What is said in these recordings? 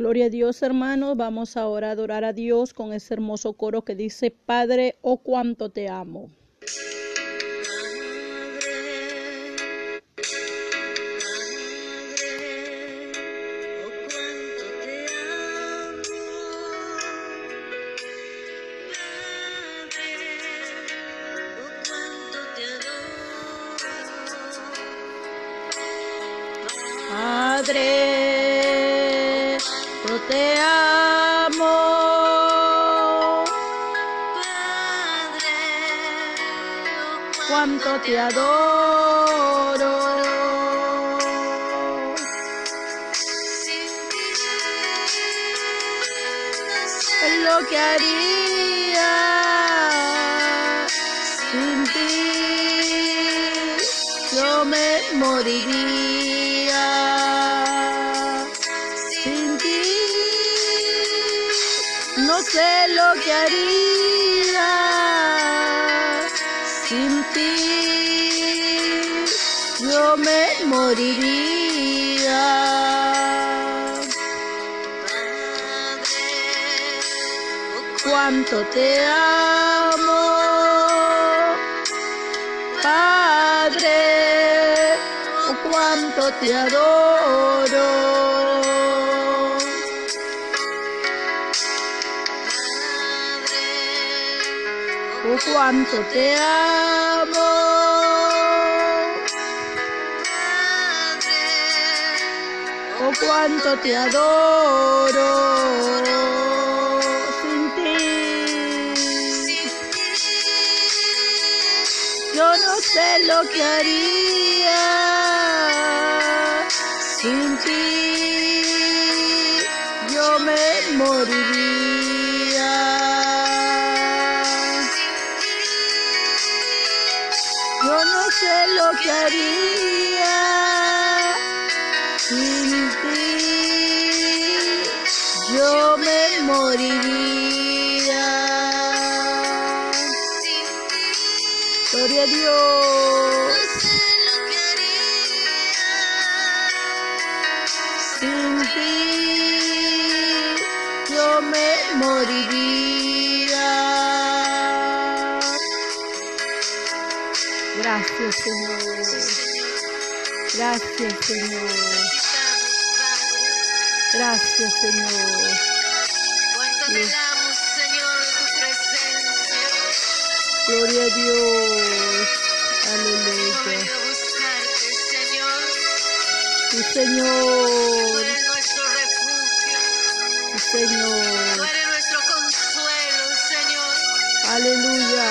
Gloria a Dios, hermanos. Vamos ahora a adorar a Dios con ese hermoso coro que dice, Padre, oh cuánto te amo. Padre, te amo. Padre, Cuánto te adoro. Es lo que haría sin ti. Yo me moriría moriría. cuánto te amo, Padre, cuánto te adoro. Oh cuánto te amo, cuánto te adoro. Sin ti. Yo no sé lo que haría sin ti. Yo me moriría. Yo no sé lo que haría Gloria a Dios. Sin ti yo me moriría. Gracias, Señor. Gracias, Señor. Gracias, Señor. Anhelamos, Señor, Gloria a Dios. Aleluya. Señor. Sí, Tú Señor. eres nuestro refugio. Sí, Señor. eres nuestro consuelo, Señor. Aleluya.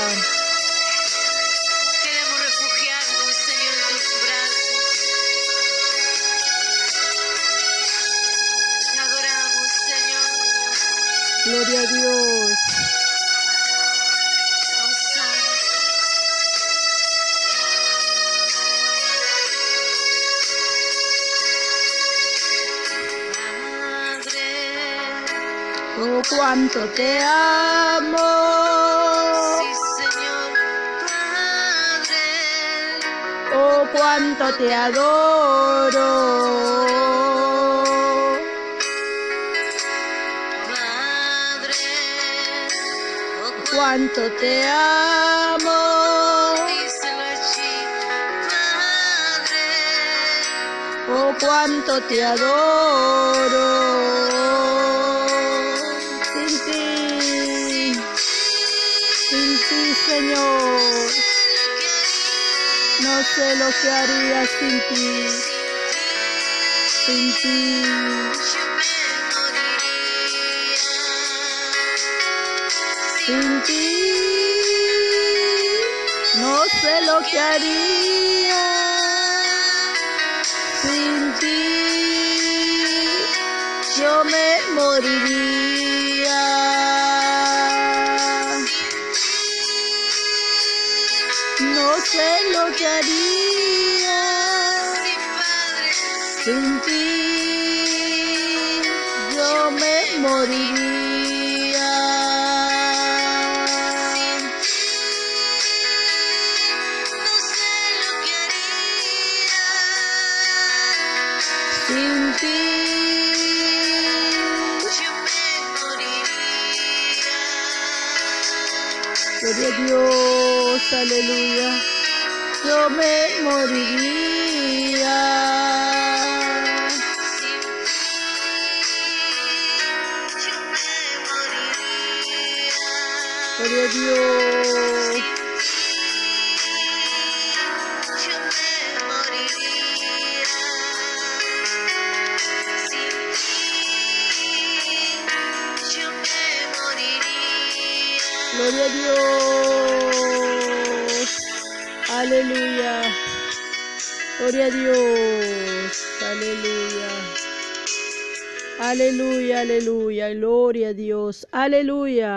Queremos refugiarnos, Señor, en tus brazos. Te adoramos, Señor. Gloria a Dios. Oh, cuánto te amo. sí, Señor. Padre, Oh, cuánto te adoro. Padre, oh, Cuánto te amo. díselo allí. Padre, Oh, cuánto te adoro. Señor. No sé lo que haría sin ti, sin ti. Sin ti, no sé lo que haría. Sin ti, yo me moriría. sin ti yo me moriría. Sin ti no sé lo que haría sin ti yo me moriría. Gloria a Dios aleluya. Yo me moriría. Gloria a Dios. Gloria a Dios. Aleluya. Gloria a Dios. Aleluya. Aleluya, aleluya. Gloria a Dios. Aleluya.